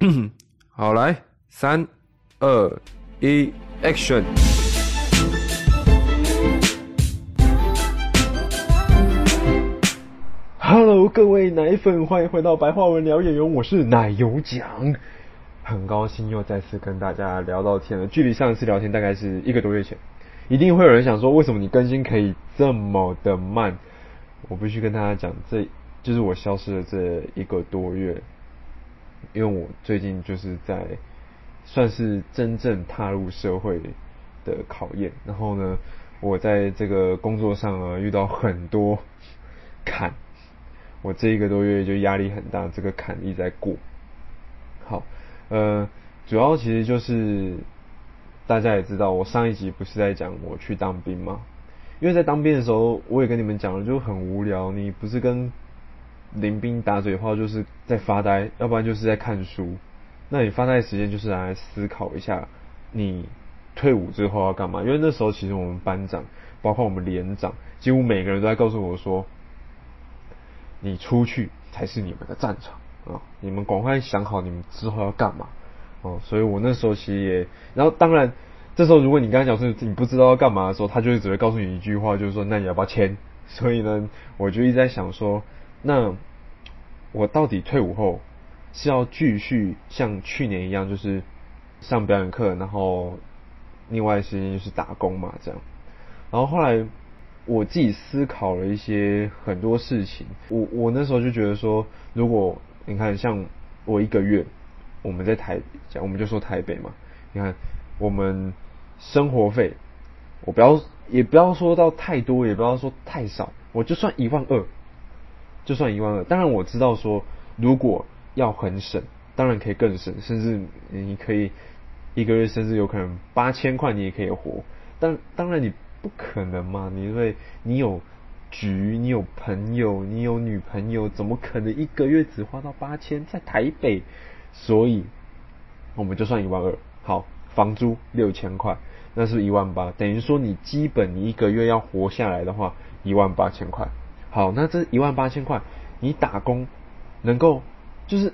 好，来，三、二、一，Action！Hello，各位奶粉，欢迎回到白话文聊演员，我是奶油奖，很高兴又再次跟大家聊到天了。距离上一次聊天大概是一个多月前，一定会有人想说，为什么你更新可以这么的慢？我必须跟大家讲，这就是我消失的这一个多月，因为我最近就是在算是真正踏入社会的考验，然后呢，我在这个工作上啊遇到很多坎。我这一个多月就压力很大，这个坎一直在过。好，呃，主要其实就是大家也知道，我上一集不是在讲我去当兵吗？因为在当兵的时候，我也跟你们讲了，就很无聊。你不是跟林兵打嘴炮，就是在发呆，要不然就是在看书。那你发呆的时间就是来思考一下，你退伍之后要干嘛？因为那时候其实我们班长，包括我们连长，几乎每个人都在告诉我说。你出去才是你们的战场啊！你们赶快想好你们之后要干嘛哦。所以我那时候其实也，然后当然这时候如果你刚才讲说你不知道要干嘛的时候，他就只会告诉你一句话，就是说那你要不要签？所以呢，我就一直在想说，那我到底退伍后是要继续像去年一样，就是上表演课，然后另外时间就是打工嘛，这样。然后后来。我自己思考了一些很多事情，我我那时候就觉得说，如果你看像我一个月，我们在台讲，我们就说台北嘛，你看我们生活费，我不要也不要说到太多，也不要说太少，我就算一万二，就算一万二。当然我知道说，如果要很省，当然可以更省，甚至你可以一个月甚至有可能八千块你也可以活，但当然你。不可能嘛？你因为你有局，你有朋友，你有女朋友，怎么可能一个月只花到八千？在台北，所以我们就算一万二。好，房租六千块，那是一万八，等于说你基本你一个月要活下来的话，一万八千块。好，那这一万八千块，你打工能够就是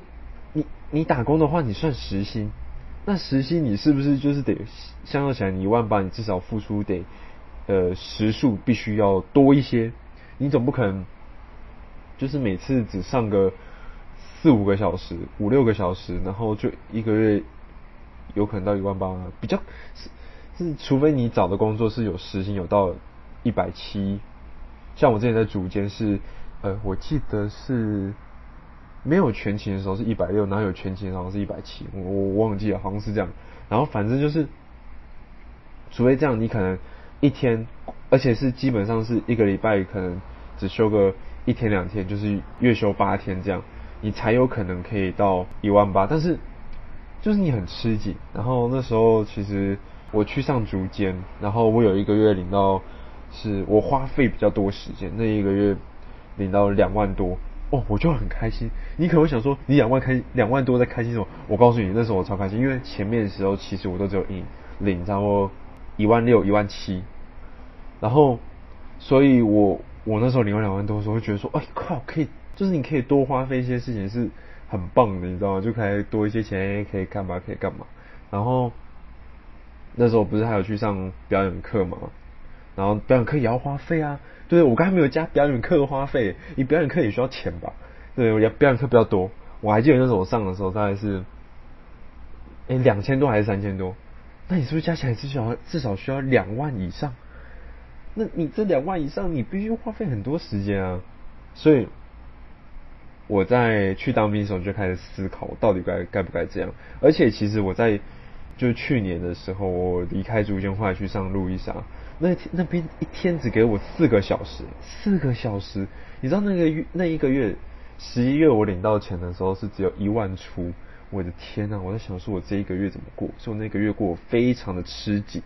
你你打工的话，你算时薪，那时薪你是不是就是得相较起来，你一万八，你至少付出得。呃，时数必须要多一些，你总不可能就是每次只上个四五个小时、五六个小时，然后就一个月有可能到一万八，比较是是，除非你找的工作是有时薪有到一百七，像我之前在主间是，呃，我记得是没有全勤的时候是一百六，然后有全勤好像是一百七，我我忘记了，好像是这样，然后反正就是，除非这样，你可能。一天，而且是基本上是一个礼拜，可能只休个一天两天，就是月休八天这样，你才有可能可以到一万八。但是就是你很吃紧。然后那时候其实我去上竹间，然后我有一个月领到，是我花费比较多时间，那一个月领到两万多，哦，我就很开心。你可能会想说，你两万开两万多在开心什么？我告诉你，那时候我超开心，因为前面的时候其实我都只有领领然后。一万六、一万七，然后，所以我我那时候领完两万多的时候，会觉得说，哎靠，可以，就是你可以多花费一些事情，是很棒的，你知道吗？就可以多一些钱，可以干嘛？可以干嘛？然后那时候不是还有去上表演课嘛？然后表演课也要花费啊，对我刚才没有加表演课的花费，你表演课也需要钱吧？对，我表演课比较多，我还记得那时候我上的时候大概是，哎，两千多还是三千多？那你是不是加起来至少至少需要两万以上？那你这两万以上，你必须花费很多时间啊！所以我在去当兵的时候就开始思考，到底该该不该这样。而且其实我在就去年的时候，我离开竹间后来去上路易莎，那那边一天只给我四个小时，四个小时。你知道那个月那一个月十一月我领到钱的时候是只有一万出。我的天呐！我在想说，我这一个月怎么过？所以我那个月过我非常的吃紧。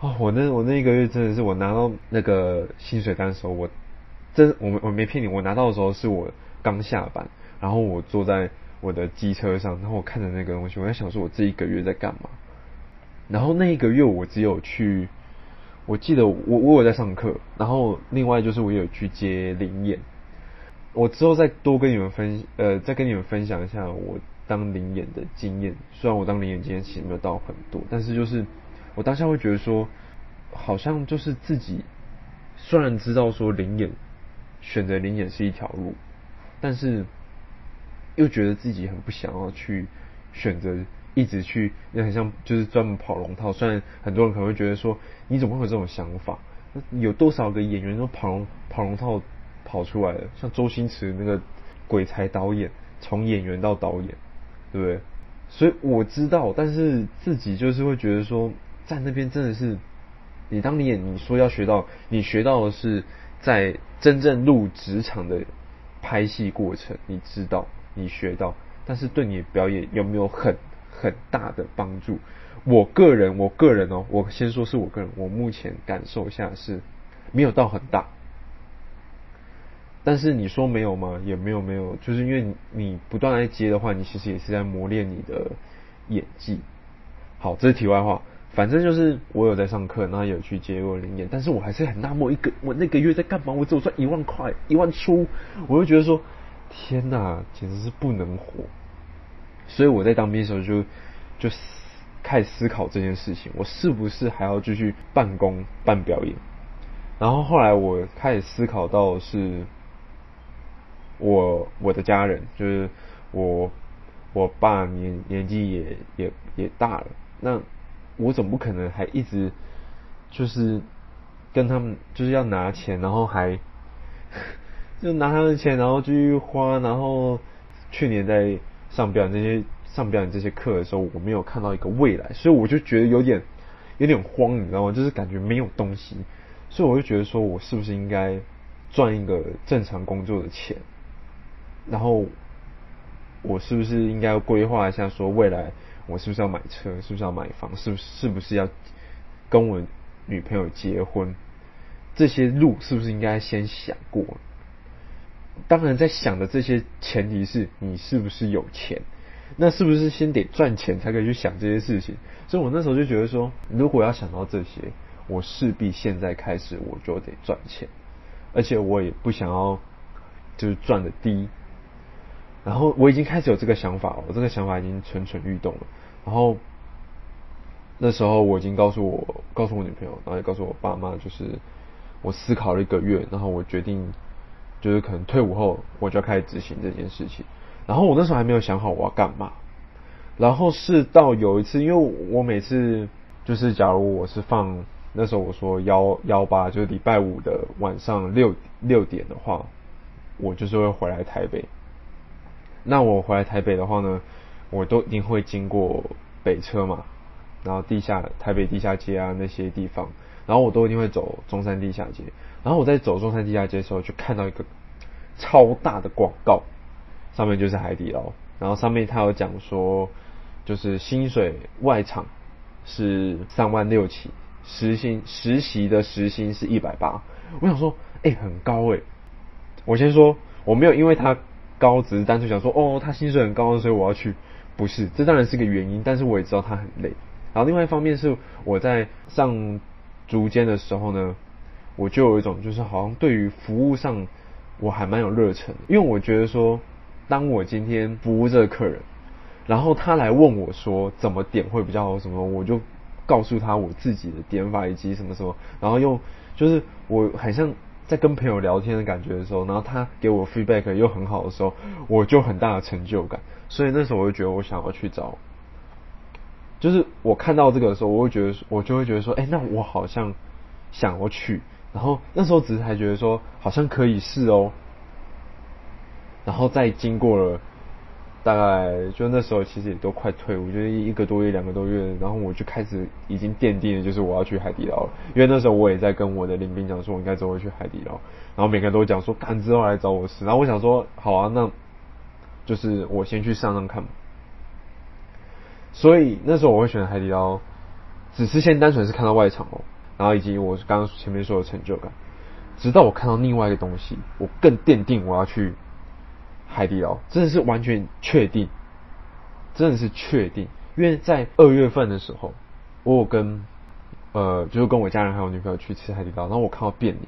哦，我那我那一个月真的是，我拿到那个薪水单的时候，我真我我没骗你，我拿到的时候是我刚下班，然后我坐在我的机车上，然后我看着那个东西，我在想说，我这一个月在干嘛？然后那一个月我只有去，我记得我我有在上课，然后另外就是我有去接灵眼。我之后再多跟你们分，呃，再跟你们分享一下我当灵眼的经验，虽然我当灵眼经验其实没有到很多，但是就是我当下会觉得说，好像就是自己虽然知道说灵眼选择灵眼是一条路，但是又觉得自己很不想要去选择一直去，也很像就是专门跑龙套。虽然很多人可能会觉得说，你怎么会有这种想法？有多少个演员都跑龙跑龙套跑出来了？像周星驰那个鬼才导演，从演员到导演，对不对？所以我知道，但是自己就是会觉得说，在那边真的是，你当你演，你说要学到，你学到的是在真正入职场的拍戏过程，你知道，你学到，但是对你的表演有没有很很大的帮助？我个人，我个人哦，我先说是我个人，我目前感受下是没有到很大。但是你说没有吗？也没有没有，就是因为你不断在接的话，你其实也是在磨练你的演技。好，这是题外话，反正就是我有在上课，然后有去接过灵演，但是我还是很纳闷，一个我那个月在干嘛？我只有赚一万块，一万出，我就觉得说，天哪，简直是不能活。所以我在当兵的时候就就开始思考这件事情，我是不是还要继续办公办表演？然后后来我开始思考到是。我我的家人就是我我爸年年纪也也也大了，那我总不可能还一直就是跟他们就是要拿钱，然后还 就拿他们的钱，然后继续花。然后去年在上表演这些上表演这些课的时候，我没有看到一个未来，所以我就觉得有点有点慌，你知道吗？就是感觉没有东西，所以我就觉得说我是不是应该赚一个正常工作的钱？然后，我是不是应该规划一下，说未来我是不是要买车，是不是要买房，是不是是不是要跟我女朋友结婚？这些路是不是应该先想过？当然，在想的这些前提是你是不是有钱，那是不是先得赚钱才可以去想这些事情？所以我那时候就觉得说，如果要想到这些，我势必现在开始我就得赚钱，而且我也不想要就是赚的低。然后我已经开始有这个想法了，我这个想法已经蠢蠢欲动了。然后那时候我已经告诉我，告诉我女朋友，然后也告诉我爸妈，就是我思考了一个月，然后我决定，就是可能退伍后我就要开始执行这件事情。然后我那时候还没有想好我要干嘛。然后是到有一次，因为我每次就是假如我是放那时候我说幺幺八，就是礼拜五的晚上六六点的话，我就是会回来台北。那我回来台北的话呢，我都一定会经过北车嘛，然后地下台北地下街啊那些地方，然后我都一定会走中山地下街。然后我在走中山地下街的时候，就看到一个超大的广告，上面就是海底捞，然后上面他有讲说，就是薪水外场是三万六起，实薪实习的时薪是一百八。我想说，哎，很高哎。我先说，我没有因为他。高只是单纯想说哦，他薪水很高，所以我要去。不是，这当然是个原因，但是我也知道他很累。然后另外一方面是我在上竹间的时候呢，我就有一种就是好像对于服务上我还蛮有热忱，因为我觉得说，当我今天服务这个客人，然后他来问我说怎么点会比较好什么，我就告诉他我自己的点法以及什么什么，然后用就是我很像。在跟朋友聊天的感觉的时候，然后他给我 feedback 又很好的时候，我就很大的成就感。所以那时候我就觉得我想要去找，就是我看到这个的时候，我会觉得我就会觉得说，哎，那我好像想要去。然后那时候只是还觉得说，好像可以试哦。然后再经过了。大概就那时候，其实也都快退伍，就是一个多月、两个多月，然后我就开始已经奠定了，就是我要去海底捞了。因为那时候我也在跟我的领兵讲说，我应该之后去海底捞，然后每个人都讲说，赶之后来找我试。然后我想说，好啊，那就是我先去上上看。所以那时候我会选海底捞，只是先单纯是看到外场哦，然后以及我刚刚前面说的成就感，直到我看到另外一个东西，我更奠定我要去。海底捞。真的是完全确定，真的是确定，因为在二月份的时候，我有跟呃，就是跟我家人还有女朋友去吃海底捞，然后我看到变脸，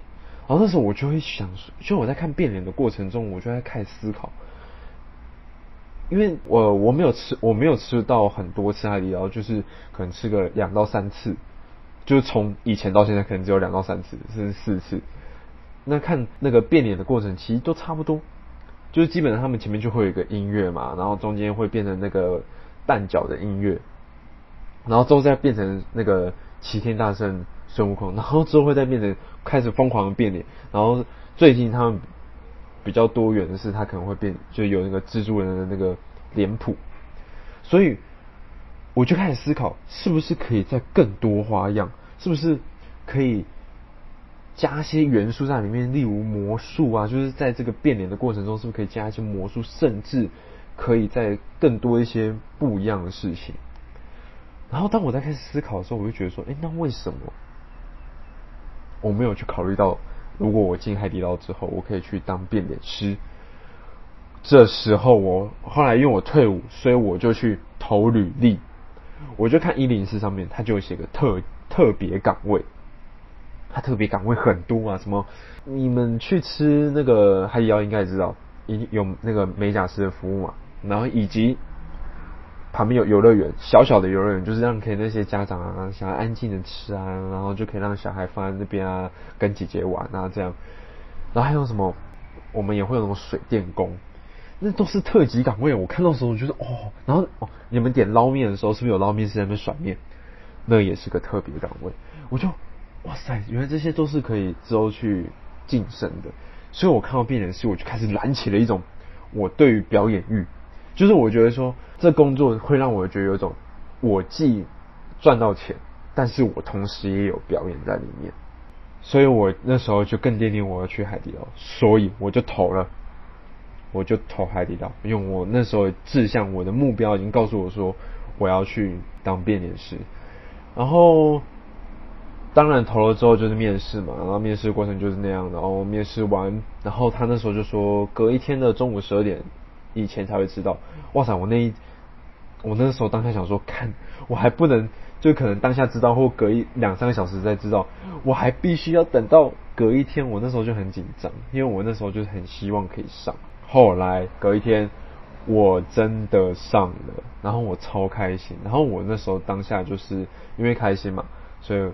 然后那时候我就会想，就我在看变脸的过程中，我就在开始思考，因为我我没有吃我没有吃到很多次海底捞，就是可能吃个两到三次，就是从以前到现在可能只有两到三次，甚至四次。那看那个变脸的过程，其实都差不多，就是基本上他们前面就会有一个音乐嘛，然后中间会变成那个蛋饺的音乐，然后之后再变成那个齐天大圣孙悟空，然后之后会再变成开始疯狂的变脸，然后最近他们比较多元的是，他可能会变，就有那个蜘蛛人的那个脸谱，所以我就开始思考，是不是可以再更多花样，是不是可以？加些元素在里面，例如魔术啊，就是在这个变脸的过程中，是不是可以加一些魔术，甚至可以在更多一些不一样的事情。然后当我在开始思考的时候，我就觉得说，哎，那为什么我没有去考虑到，如果我进海底捞之后，我可以去当变脸师？这时候我后来因为我退伍，所以我就去投履历，我就看一零四上面，他就写个特特别岗位。他特别岗位很多啊，什么你们去吃那个海底捞应该也知道，有有那个美甲师的服务嘛，然后以及旁边有游乐园，小小的游乐园，就是让可以那些家长啊想要安静的吃啊，然后就可以让小孩放在那边啊，跟姐姐玩啊这样，然后还有什么，我们也会有那种水电工，那都是特级岗位，我看到时候我觉得哦，然后哦你们点捞面的时候是不是有捞面师在那边甩面，那也是个特别岗位，我就。哇塞，原来这些都是可以之后去晋升的，所以我看到变脸师，我就开始燃起了一种我对于表演欲，就是我觉得说这工作会让我觉得有一种我既赚到钱，但是我同时也有表演在里面，所以我那时候就更奠定我要去海底捞，所以我就投了，我就投海底捞，因为我那时候志向，我的目标已经告诉我说我要去当变脸师，然后。当然投了之后就是面试嘛，然后面试过程就是那样。然后面试完，然后他那时候就说，隔一天的中午十二点以前才会知道。哇塞，我那一我那时候当下想说，看我还不能，就可能当下知道或隔一两三个小时再知道，我还必须要等到隔一天。我那时候就很紧张，因为我那时候就很希望可以上。后来隔一天我真的上了，然后我超开心。然后我那时候当下就是因为开心嘛，所以。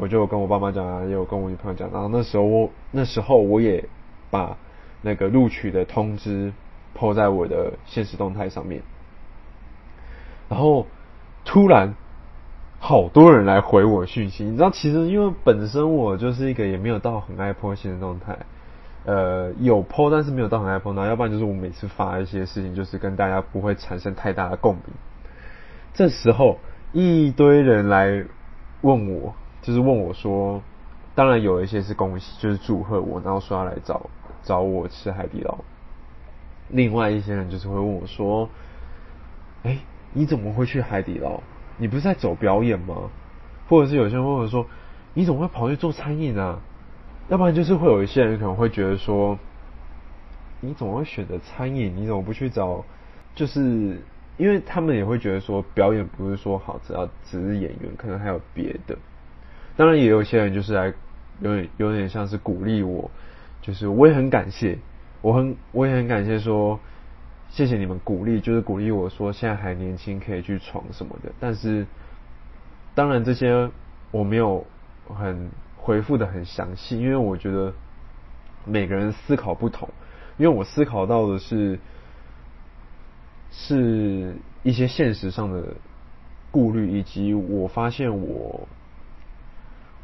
我就跟我爸妈讲啊，也有跟我女朋友讲，然后那时候我那时候我也把那个录取的通知抛在我的现实动态上面，然后突然好多人来回我讯息，你知道，其实因为本身我就是一个也没有到很爱抛现的状态，呃，有抛但是没有到很爱抛，那要不然就是我每次发一些事情，就是跟大家不会产生太大的共鸣，这时候一堆人来问我。就是问我说，当然有一些是恭喜，就是祝贺我，然后说要来找找我吃海底捞。另外一些人就是会问我说，哎，你怎么会去海底捞？你不是在走表演吗？或者是有些人问我说，你怎么会跑去做餐饮啊？要不然就是会有一些人可能会觉得说，你怎么会选择餐饮？你怎么不去找？就是因为他们也会觉得说，表演不是说好只要只是演员，可能还有别的。当然也有些人就是来，有点有点像是鼓励我，就是我也很感谢，我很 我也很感谢说，谢谢你们鼓励，就是鼓励我说现在还年轻可以去闯什么的。但是，当然这些我没有很回复的很详细，因为我觉得每个人思考不同，因为我思考到的是是一些现实上的顾虑，以及我发现我。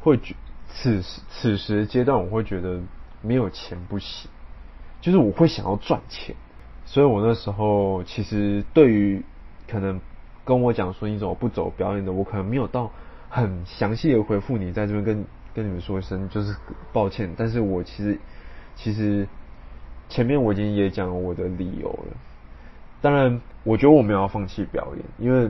会觉此时此时阶段，我会觉得没有钱不行，就是我会想要赚钱，所以我那时候其实对于可能跟我讲说你怎么不走表演的，我可能没有到很详细的回复你，在这边跟跟你们说一声就是抱歉，但是我其实其实前面我已经也讲我的理由了，当然我觉得我没有要放弃表演，因为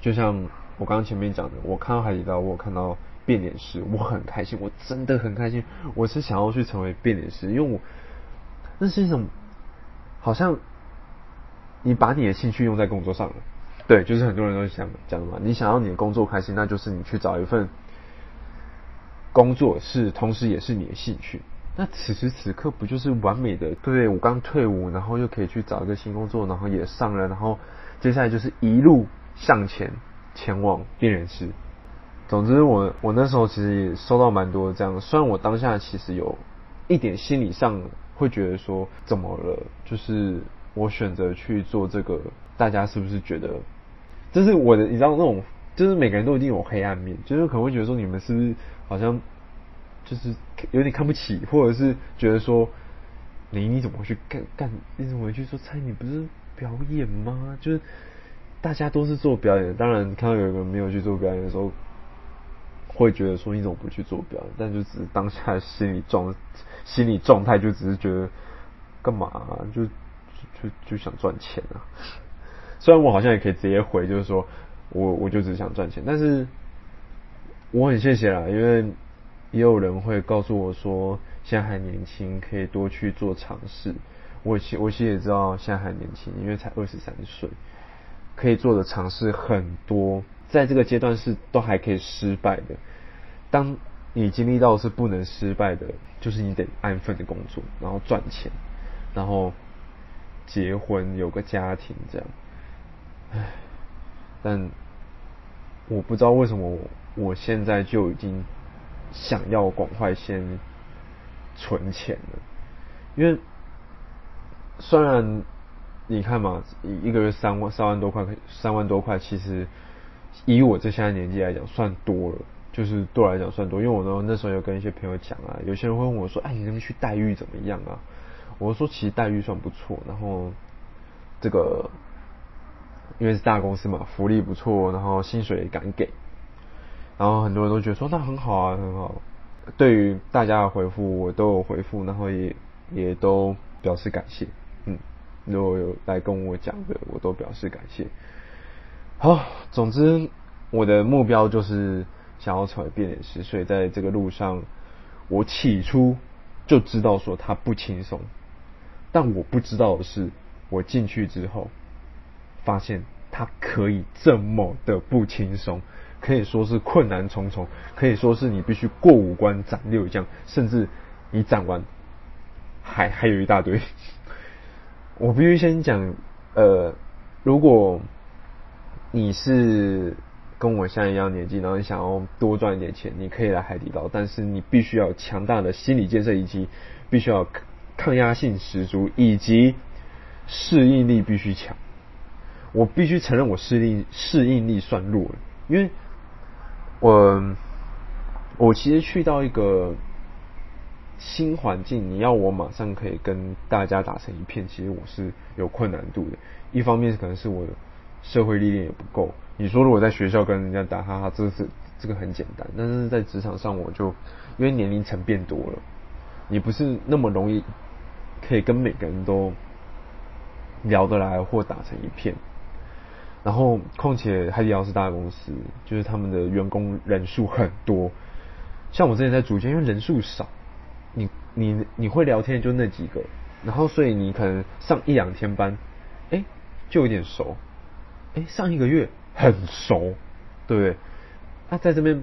就像我刚刚前面讲的，我看到海底捞，我看到。变脸师，我很开心，我真的很开心。我是想要去成为变脸师，因为我那是一种好像你把你的兴趣用在工作上了。对，就是很多人都想讲嘛，你想要你的工作开心，那就是你去找一份工作，是同时也是你的兴趣。那此时此刻不就是完美的？对我刚退伍，然后又可以去找一个新工作，然后也上了，然后接下来就是一路向前前往病人室。总之，我我那时候其实也收到蛮多这样，虽然我当下其实有一点心理上会觉得说怎么了，就是我选择去做这个，大家是不是觉得这是我的？你知道那种，就是每个人都一定有黑暗面，就是可能会觉得说你们是不是好像。就是有点看不起，或者是觉得说你你怎么会去干干？你怎么会去说猜？你不是表演吗？就是大家都是做表演，当然看到有一个人没有去做表演的时候，会觉得说你怎么不去做表演？但就只是当下心理状心理状态，就只是觉得干嘛？就就就想赚钱啊！虽然我好像也可以直接回，就是说我我就只想赚钱，但是我很谢谢啦，因为。也有人会告诉我说，现在还年轻，可以多去做尝试。我其我其实也知道现在还年轻，因为才二十三岁，可以做的尝试很多，在这个阶段是都还可以失败的。当你经历到是不能失败的，就是你得安分的工作，然后赚钱，然后结婚有个家庭这样。唉，但我不知道为什么我现在就已经。想要赶快先存钱了，因为虽然你看嘛，一一个月三万三万多块，三万多块，其实以我这现在年纪来讲，算多了，就是对我来讲算多。因为我呢那时候有跟一些朋友讲啊，有些人会问我说：“哎，你那边去待遇怎么样啊？”我说：“其实待遇算不错，然后这个因为是大公司嘛，福利不错，然后薪水也敢给。”然后很多人都觉得说那很好啊，很好。对于大家的回复，我都有回复，然后也也都表示感谢。嗯，如果有来跟我讲的，我都表示感谢。好，总之我的目标就是想要成为变脸师，所以在这个路上，我起初就知道说他不轻松，但我不知道的是，我进去之后，发现它可以这么的不轻松。可以说是困难重重，可以说是你必须过五关斩六将，甚至你斩完还还有一大堆。我必须先讲，呃，如果你是跟我现在一样年纪，然后你想要多赚一点钱，你可以来海底捞，但是你必须要强大的心理建设，以及必须要抗压性十足，以及适应力必须强。我必须承认，我适应适应力算弱了，因为。我我其实去到一个新环境，你要我马上可以跟大家打成一片，其实我是有困难度的。一方面可能是我的社会历练也不够。你说如果在学校跟人家打哈哈，这是这个很简单，但是在职场上我就因为年龄层变多了，你不是那么容易可以跟每个人都聊得来或打成一片。然后，况且海底捞是大公司，就是他们的员工人数很多。像我之前在主间，因为人数少，你你你会聊天就那几个，然后所以你可能上一两天班，哎，就有点熟，哎，上一个月很熟，对不对？那在这边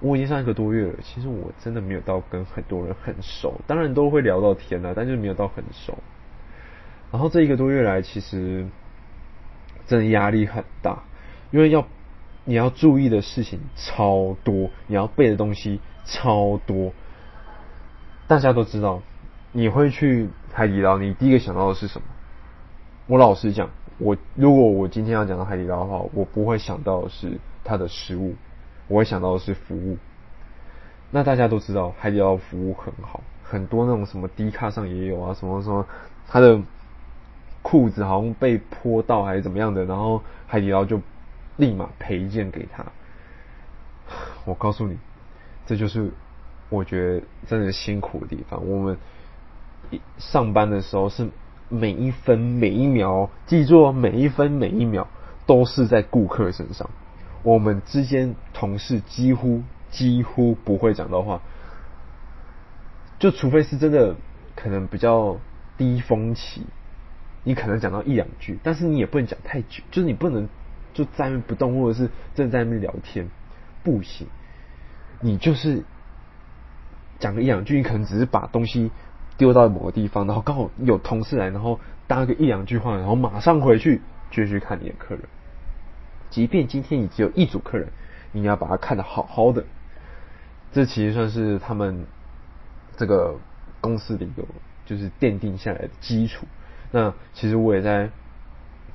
我已经上一个多月了，其实我真的没有到跟很多人很熟，当然都会聊到天了，但是没有到很熟。然后这一个多月来，其实。真的压力很大，因为要你要注意的事情超多，你要背的东西超多。大家都知道，你会去海底捞，你第一个想到的是什么？我老实讲，我如果我今天要讲到海底捞的话，我不会想到的是它的食物，我会想到的是服务。那大家都知道，海底捞服务很好，很多那种什么低卡上也有啊，什么什么它的。裤子好像被泼到还是怎么样的，然后海底捞就立马赔一件给他。我告诉你，这就是我觉得真的辛苦的地方。我们上班的时候是每一分每一秒，记住每一分每一秒都是在顾客身上。我们之间同事几乎几乎不会讲到话，就除非是真的可能比较低峰期。你可能讲到一两句，但是你也不能讲太久，就是你不能就在那不动，或者是正在那边聊天，不行。你就是讲个一两句，你可能只是把东西丢到某个地方，然后刚好有同事来，然后搭个一两句话，然后马上回去继续看你的客人。即便今天你只有一组客人，你要把它看得好好的。这其实算是他们这个公司的一个就是奠定下来的基础。那其实我也在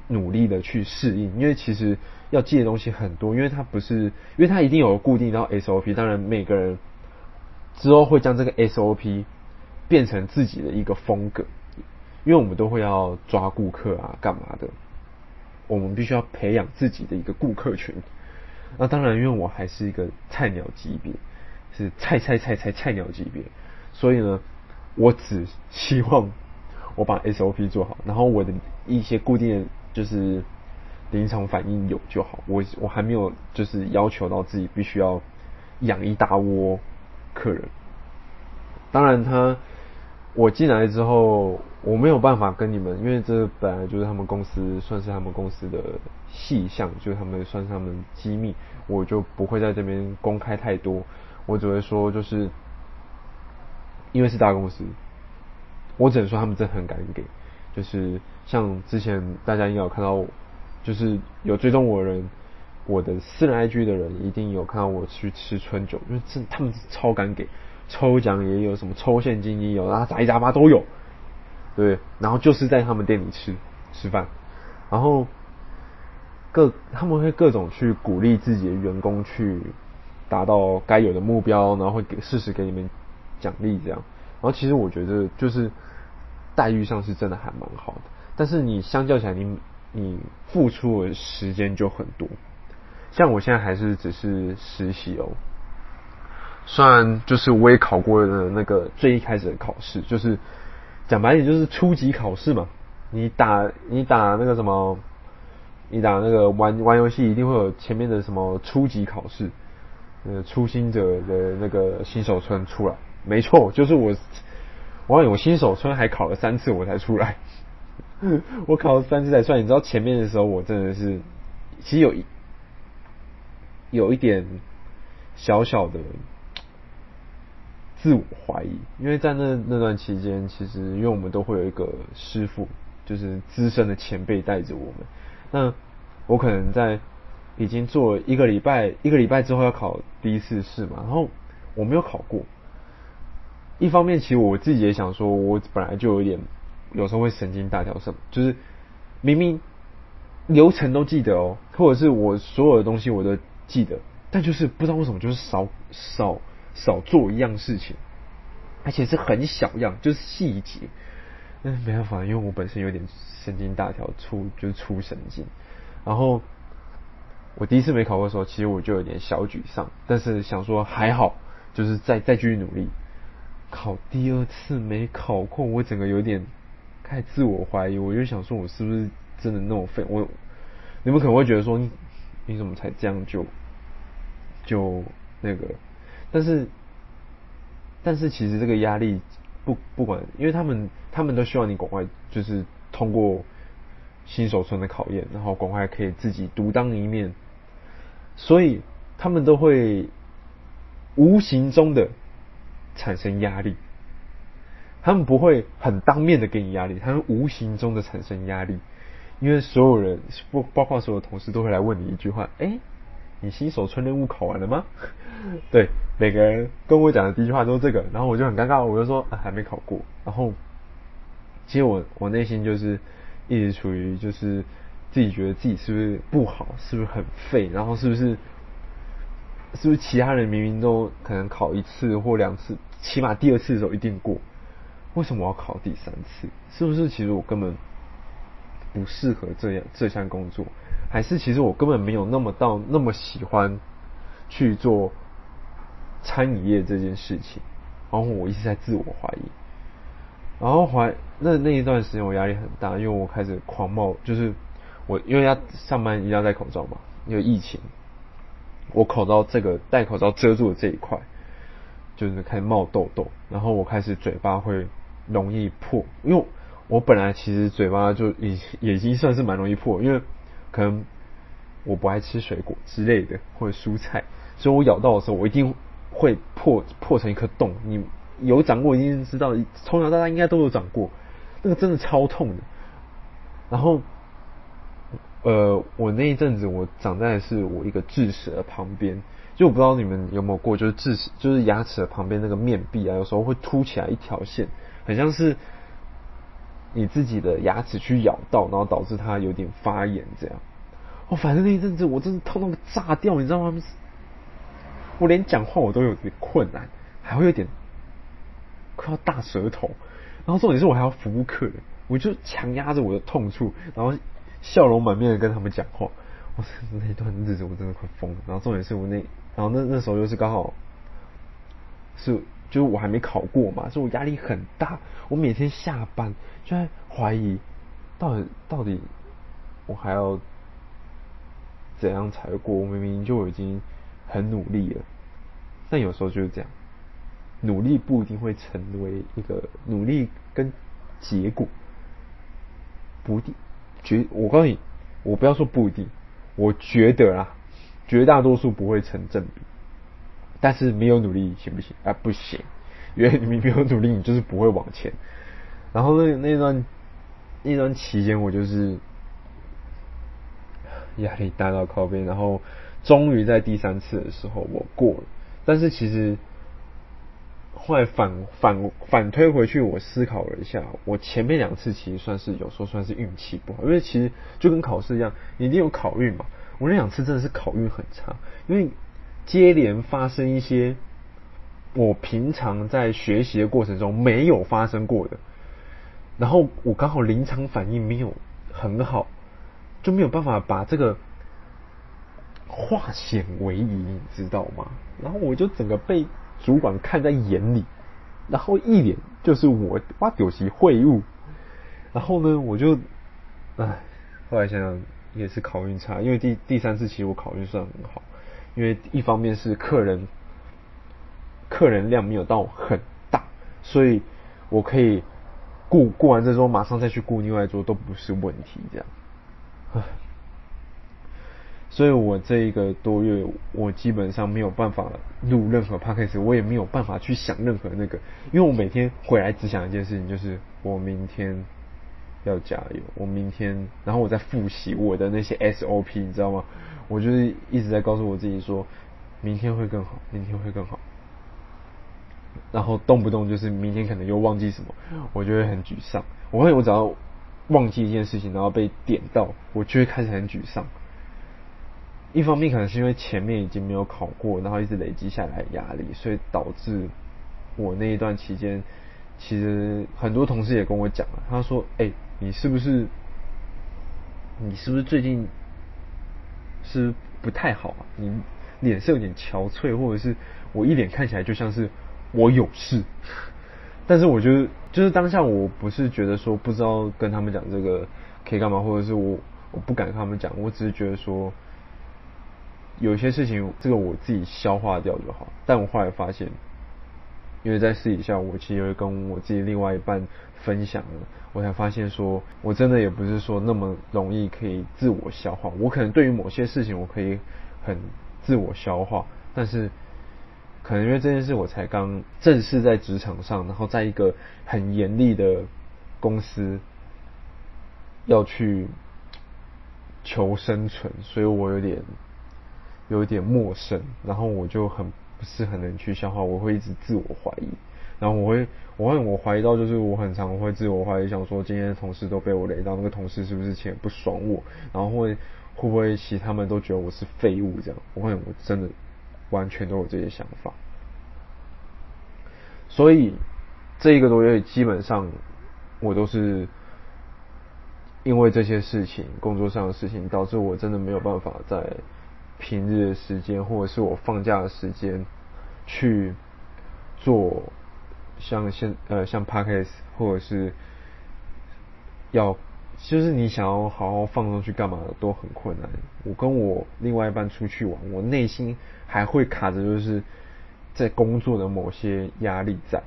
努力的去适应，因为其实要记的东西很多，因为它不是，因为它一定有固定到 SOP。当然每个人之后会将这个 SOP 变成自己的一个风格，因为我们都会要抓顾客啊，干嘛的？我们必须要培养自己的一个顾客群。那当然，因为我还是一个菜鸟级别。是菜菜菜菜菜鸟级别，所以呢，我只希望我把 SOP 做好，然后我的一些固定就是临场反应有就好。我我还没有就是要求到自己必须要养一大窝客人。当然，他我进来之后，我没有办法跟你们，因为这本来就是他们公司算是他们公司的细项，就是他们算是他们机密，我就不会在这边公开太多。我只会说，就是因为是大公司，我只能说他们真的很敢给。就是像之前大家应该有看到，就是有追踪我的人，我的私人 IG 的人一定有看到我去吃春酒，因为这他们超敢给，抽奖也有，什么抽现金也有，然后杂七杂八都有，对。然后就是在他们店里吃吃饭，然后各他们会各种去鼓励自己的员工去。达到该有的目标，然后会给适时给你们奖励，这样。然后其实我觉得就是待遇上是真的还蛮好的，但是你相较起来，你你付出的时间就很多。像我现在还是只是实习哦，虽然就是我也考过了那个最一开始的考试，就是讲白点就是初级考试嘛。你打你打那个什么，你打那个玩玩游戏一定会有前面的什么初级考试。呃，初心者的那个新手村出来，没错，就是我。我我新手村还考了三次我才出来，我考了三次才算。你知道前面的时候我真的是，其实有一有一点小小的自我怀疑，因为在那那段期间，其实因为我们都会有一个师傅，就是资深的前辈带着我们。那我可能在。已经做了一个礼拜，一个礼拜之后要考第一次试嘛，然后我没有考过。一方面，其实我自己也想说，我本来就有点，有时候会神经大条，什么就是明明流程都记得哦，或者是我所有的东西我都记得，但就是不知道为什么就是少少少做一样事情，而且是很小样，就是细节。嗯，没办法，因为我本身有点神经大条，出就是出神经，然后。我第一次没考过的时候，其实我就有点小沮丧，但是想说还好，就是再再继续努力。考第二次没考过，我整个有点开始自我怀疑，我就想说，我是不是真的那么废？我你们可能会觉得说，你你怎么才这样就就那个？但是但是其实这个压力不不管，因为他们他们都希望你赶快就是通过新手村的考验，然后赶快可以自己独当一面。所以他们都会无形中的产生压力，他们不会很当面的给你压力，他们无形中的产生压力，因为所有人不包括所有同事都会来问你一句话：哎，你新手村任务考完了吗？对，每个人跟我讲的第一句话都是这个，然后我就很尴尬，我就说啊还没考过。然后其实我我内心就是一直处于就是。自己觉得自己是不是不好，是不是很废？然后是不是是不是其他人明明都可能考一次或两次，起码第二次的时候一定过，为什么我要考第三次？是不是其实我根本不适合这样这项工作？还是其实我根本没有那么到那么喜欢去做餐饮业这件事情？然后我一直在自我怀疑，然后怀那那一段时间我压力很大，因为我开始狂冒，就是。我因为要上班一定要戴口罩嘛，因为疫情，我口罩这个戴口罩遮住的这一块，就是开始冒痘痘，然后我开始嘴巴会容易破，因为我本来其实嘴巴就已已经算是蛮容易破，因为可能我不爱吃水果之类的或者蔬菜，所以我咬到的时候我一定会破破成一颗洞。你有长过，一定知道，从小到大应该都有长过，那个真的超痛的。然后，呃，我那一阵子我长在的是我一个智齿的旁边，就我不知道你们有没有过，就是智齿就是牙齿的旁边那个面壁啊，有时候会凸起来一条线，很像是你自己的牙齿去咬到，然后导致它有点发炎这样。哦，反正那一阵子我真的痛到炸掉，你知道吗？我连讲话我都有点困难，还会有点快要大舌头，然后重点是我还要服务客人，我就强压着我的痛处，然后笑容满面的跟他们讲话。我那段日子我真的快疯了。然后重点是我那，然后那那时候又是刚好是就是我还没考过嘛，所以我压力很大。我每天下班就在怀疑，到底到底我还要。怎样才过？我明明就已经很努力了，但有时候就是这样，努力不一定会成为一个努力跟结果不一定绝。我告诉你，我不要说不一定，我觉得啦，绝大多数不会成正比。但是没有努力行不行？啊，不行，因为你没有努力，你就是不会往前。然后那那段那段期间，我就是。压力大到靠边，然后终于在第三次的时候我过了。但是其实后来反反反推回去，我思考了一下，我前面两次其实算是有时候算是运气不好，因为其实就跟考试一样，你一定有考运嘛。我那两次真的是考运很差，因为接连发生一些我平常在学习的过程中没有发生过的，然后我刚好临场反应没有很好。就没有办法把这个化险为夷，你知道吗？然后我就整个被主管看在眼里，然后一脸就是我挖丢席会晤。然后呢，我就唉，后来想想也是考运差，因为第第三次其实我考运算很好，因为一方面是客人客人量没有到很大，所以我可以顾顾完这桌，马上再去顾另外一桌都不是问题，这样。唉，所以我这一个多月，我基本上没有办法录任何 podcast，我也没有办法去想任何那个，因为我每天回来只想一件事情，就是我明天要加油，我明天，然后我在复习我的那些 SOP，你知道吗？我就是一直在告诉我自己说，明天会更好，明天会更好，然后动不动就是明天可能又忘记什么，我就会很沮丧，我会我只要。忘记一件事情，然后被点到，我就会开始很沮丧。一方面可能是因为前面已经没有考过，然后一直累积下来压力，所以导致我那一段期间，其实很多同事也跟我讲了，他说：“哎，你是不是，你是不是最近是不太好啊？你脸色有点憔悴，或者是我一脸看起来就像是我有事。” 但是我觉得，就是当下我不是觉得说不知道跟他们讲这个可以干嘛，或者是我我不敢跟他们讲，我只是觉得说有些事情这个我自己消化掉就好。但我后来发现，因为在私底下我其实会跟我自己另外一半分享了，我才发现说我真的也不是说那么容易可以自我消化。我可能对于某些事情我可以很自我消化，但是。可能因为这件事，我才刚正式在职场上，然后在一个很严厉的公司要去求生存，所以我有点有一点陌生，然后我就很不是很能去消化，我会一直自我怀疑，然后我会我会我怀疑到就是我很常会自我怀疑，想说今天的同事都被我雷到，那个同事是不是前不爽我，然后会会不会其他们都觉得我是废物这样，我会我真的。完全都有这些想法，所以这一个多月基本上我都是因为这些事情，工作上的事情，导致我真的没有办法在平日的时间或者是我放假的时间去做像现呃像 Parkes 或者是要。就是你想要好好放松去干嘛都很困难。我跟我另外一半出去玩，我内心还会卡着，就是在工作的某些压力在，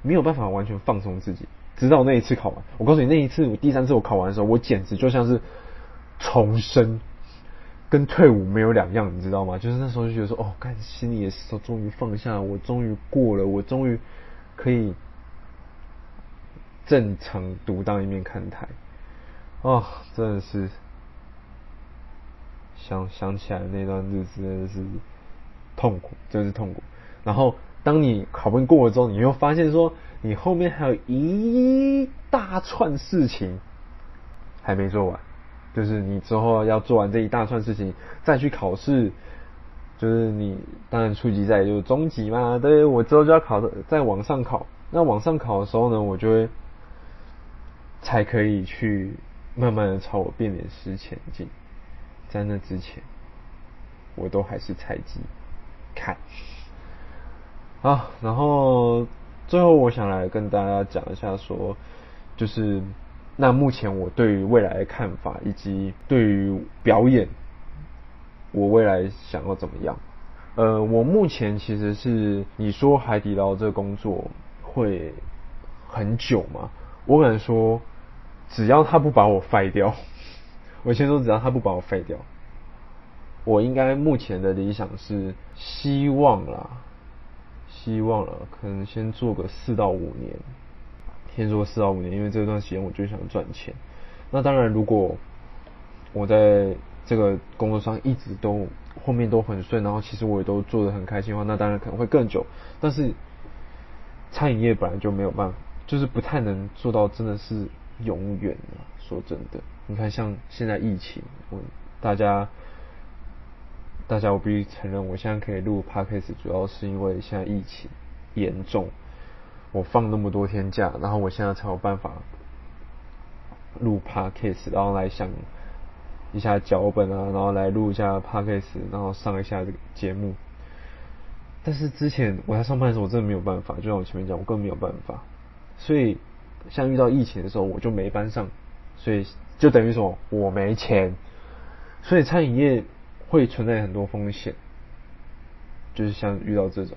没有办法完全放松自己。直到那一次考完，我告诉你，那一次我第三次我考完的时候，我简直就像是重生，跟退伍没有两样，你知道吗？就是那时候就觉得说，哦，干，心里也是说终于放下，我终于过了，我终于可以正常独当一面看台。哦，真的是想想起来那段日子真的是痛苦，真是痛苦。然后当你考不过了之后，你又发现说，你后面还有一大串事情还没做完，就是你之后要做完这一大串事情，再去考试，就是你当然初级赛就是中级嘛，对我之后就要考的再往上考。那往上考的时候呢，我就会才可以去。慢慢的朝我变脸师前进，在那之前，我都还是菜鸡。看，好，然后最后我想来跟大家讲一下，说就是那目前我对于未来的看法，以及对于表演，我未来想要怎么样？呃，我目前其实是你说海底捞这个工作会很久吗？我可能说。只要他不把我废掉，我先说，只要他不把我废掉，我应该目前的理想是希望啦，希望了，可能先做个四到五年，先做四到五年，因为这段时间我就想赚钱。那当然，如果我在这个工作上一直都后面都很顺，然后其实我也都做的很开心的话，那当然可能会更久。但是餐饮业本来就没有办法，就是不太能做到真的是。永远啊！说真的，你看像现在疫情，我大家大家我必须承认，我现在可以录 podcast，主要是因为现在疫情严重，我放那么多天假，然后我现在才有办法录 podcast，然后来想一下脚本啊，然后来录一下 podcast，然后上一下这个节目。但是之前我在上班的时候，我真的没有办法，就像我前面讲，我根本没有办法，所以。像遇到疫情的时候，我就没班上，所以就等于说我没钱，所以餐饮业会存在很多风险，就是像遇到这种，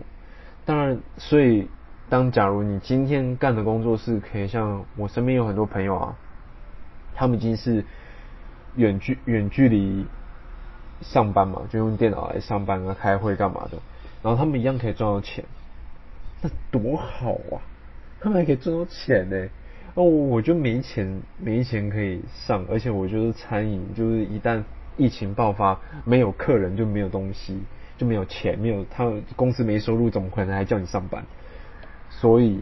当然，所以当假如你今天干的工作是可以像我身边有很多朋友啊，他们已经是远距远距离上班嘛，就用电脑来上班啊、开会干嘛的，然后他们一样可以赚到钱，那多好啊！他们还可以赚到钱呢，哦，我就没钱，没钱可以上，而且我就是餐饮就是一旦疫情爆发，没有客人就没有东西，就没有钱，没有他公司没收入，怎么可能还叫你上班？所以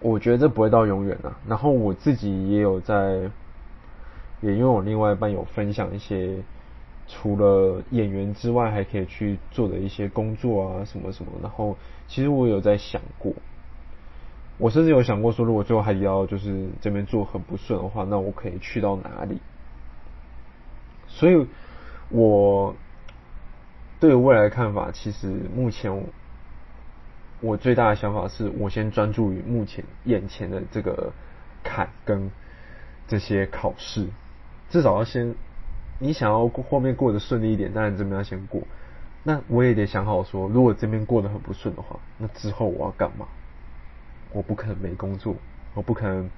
我觉得这不会到永远啊。然后我自己也有在，也因为我另外一半有分享一些除了演员之外还可以去做的一些工作啊，什么什么。然后其实我有在想过。我甚至有想过说，如果最后海底捞就是这边做很不顺的话，那我可以去到哪里？所以，我对未来的看法，其实目前我最大的想法是我先专注于目前眼前的这个坎跟这些考试，至少要先你想要后面过得顺利一点，当然这边要先过。那我也得想好说，如果这边过得很不顺的话，那之后我要干嘛？我不可能没工作，我不可能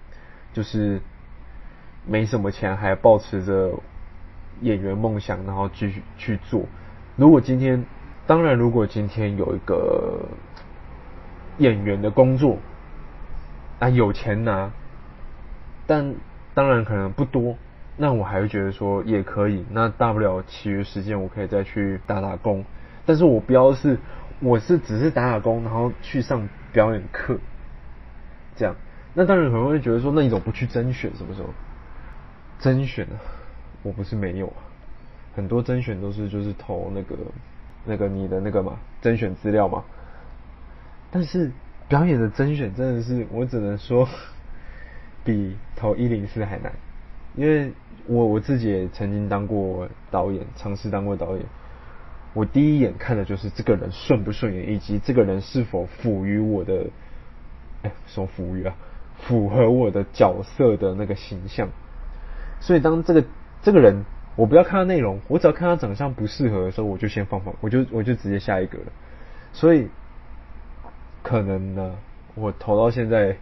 就是没什么钱，还保持着演员梦想，然后继续去做。如果今天，当然，如果今天有一个演员的工作啊，有钱拿，但当然可能不多，那我还会觉得说也可以。那大不了其余时间我可以再去打打工，但是我不要是我是只是打打工，然后去上表演课。这样，那当然可能会觉得说，那你怎么不去甄选？什么时候甄选呢？我不是没有啊，很多甄选都是就是投那个那个你的那个嘛甄选资料嘛。但是表演的甄选真的是，我只能说 比投一零四还难，因为我我自己也曾经当过导演，尝试当过导演。我第一眼看的就是这个人顺不顺眼，以及这个人是否符于我的。哎，说服务啊，符合我的角色的那个形象。所以当这个这个人，我不要看他内容，我只要看他长相不适合的时候，我就先放放，我就我就直接下一个了。所以可能呢，我投到现在，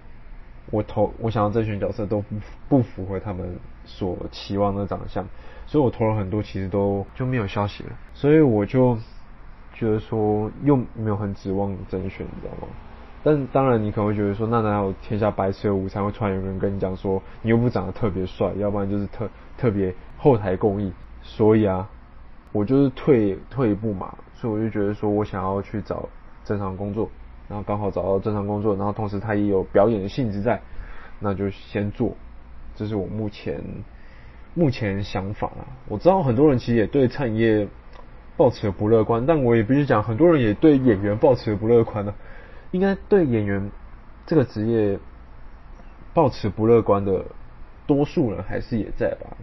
我投我想要甄选角色都不不符合他们所期望的长相，所以我投了很多，其实都就没有消息了，所以我就觉得说又没有很指望甄选，你知道吗？但当然你可能会觉得说，那哪有天下白吃的午餐会突然有人跟你讲说，你又不长得特别帅，要不然就是特特别后台公益，所以啊，我就是退退一步嘛，所以我就觉得说我想要去找正常工作，然后刚好找到正常工作，然后同时他也有表演的性质在，那就先做，这是我目前目前想法啊。我知道很多人其实也对餐饮业抱持不乐观，但我也必须讲，很多人也对演员抱持不乐观的。应该对演员这个职业抱持不乐观的多数人还是也在吧，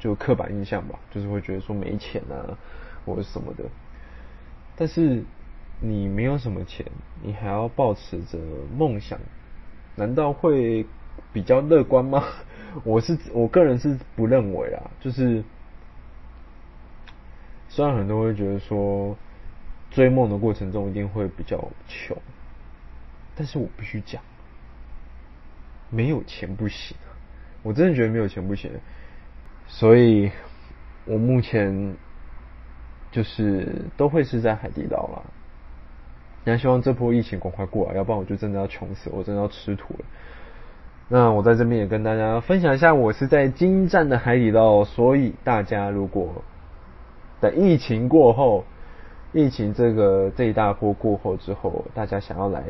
就刻板印象吧，就是会觉得说没钱啊或者什么的。但是你没有什么钱，你还要保持着梦想，难道会比较乐观吗？我是我个人是不认为啊，就是虽然很多人会觉得说追梦的过程中一定会比较穷。但是我必须讲，没有钱不行，我真的觉得没有钱不行，所以我目前就是都会是在海底捞啦。那希望这波疫情赶快过来，要不然我就真的要穷死，我真的要吃土了。那我在这边也跟大家分享一下，我是在金湛的海底捞，所以大家如果等疫情过后，疫情这个这一大波过后之后，大家想要来。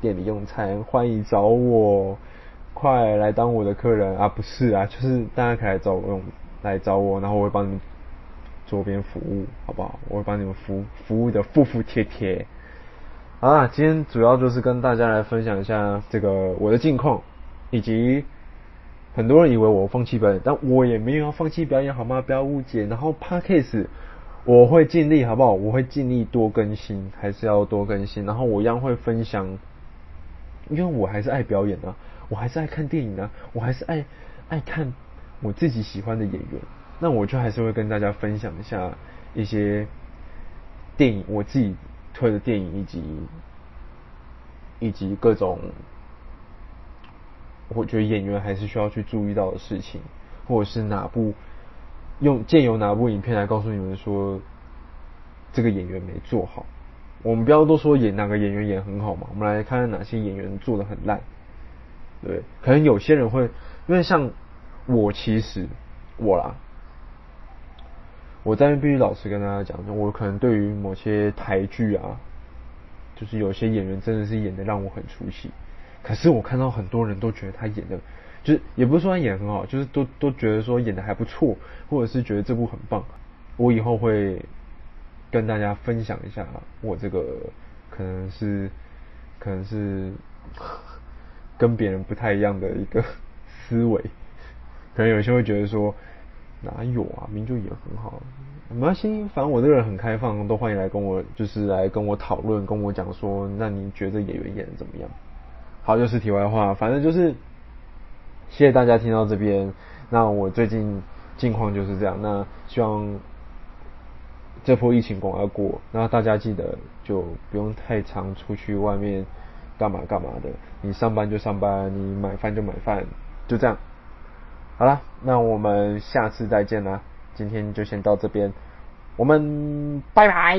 店里用餐，欢迎找我，快来当我的客人啊！不是啊，就是大家可以来找我用，来找我，然后我会帮你们桌边服务，好不好？我会帮你们服服务的服服帖帖。好啦，今天主要就是跟大家来分享一下这个我的近况，以及很多人以为我放弃表演，但我也没有要放弃表演，好吗？不要误解。然后 p a d k a s e 我会尽力，好不好？我会尽力多更新，还是要多更新。然后我一样会分享。因为我还是爱表演啊，我还是爱看电影啊，我还是爱爱看我自己喜欢的演员，那我就还是会跟大家分享一下一些电影，我自己推的电影以及以及各种我觉得演员还是需要去注意到的事情，或者是哪部用借由哪部影片来告诉你们说这个演员没做好。我们不要都说演哪个演员演很好嘛，我们来看看哪些演员做的很烂。对，可能有些人会，因为像我其实我啦，我在必须老实跟大家讲，我可能对于某些台剧啊，就是有些演员真的是演的让我很出戏，可是我看到很多人都觉得他演的，就是也不是说他演很好，就是都都觉得说演的还不错，或者是觉得这部很棒，我以后会。跟大家分享一下我这个可能是可能是跟别人不太一样的一个思维，可能有些会觉得说哪有啊，明就也很好，没关系，反正我这个人很开放，都欢迎来跟我就是来跟我讨论，跟我讲说，那你觉得演员演的怎么样？好，就是题外话，反正就是谢谢大家听到这边，那我最近近况就是这样，那希望。这波疫情赶快过，那大家记得就不用太常出去外面干嘛干嘛的，你上班就上班，你买饭就买饭，就这样。好了，那我们下次再见啦，今天就先到这边，我们拜拜。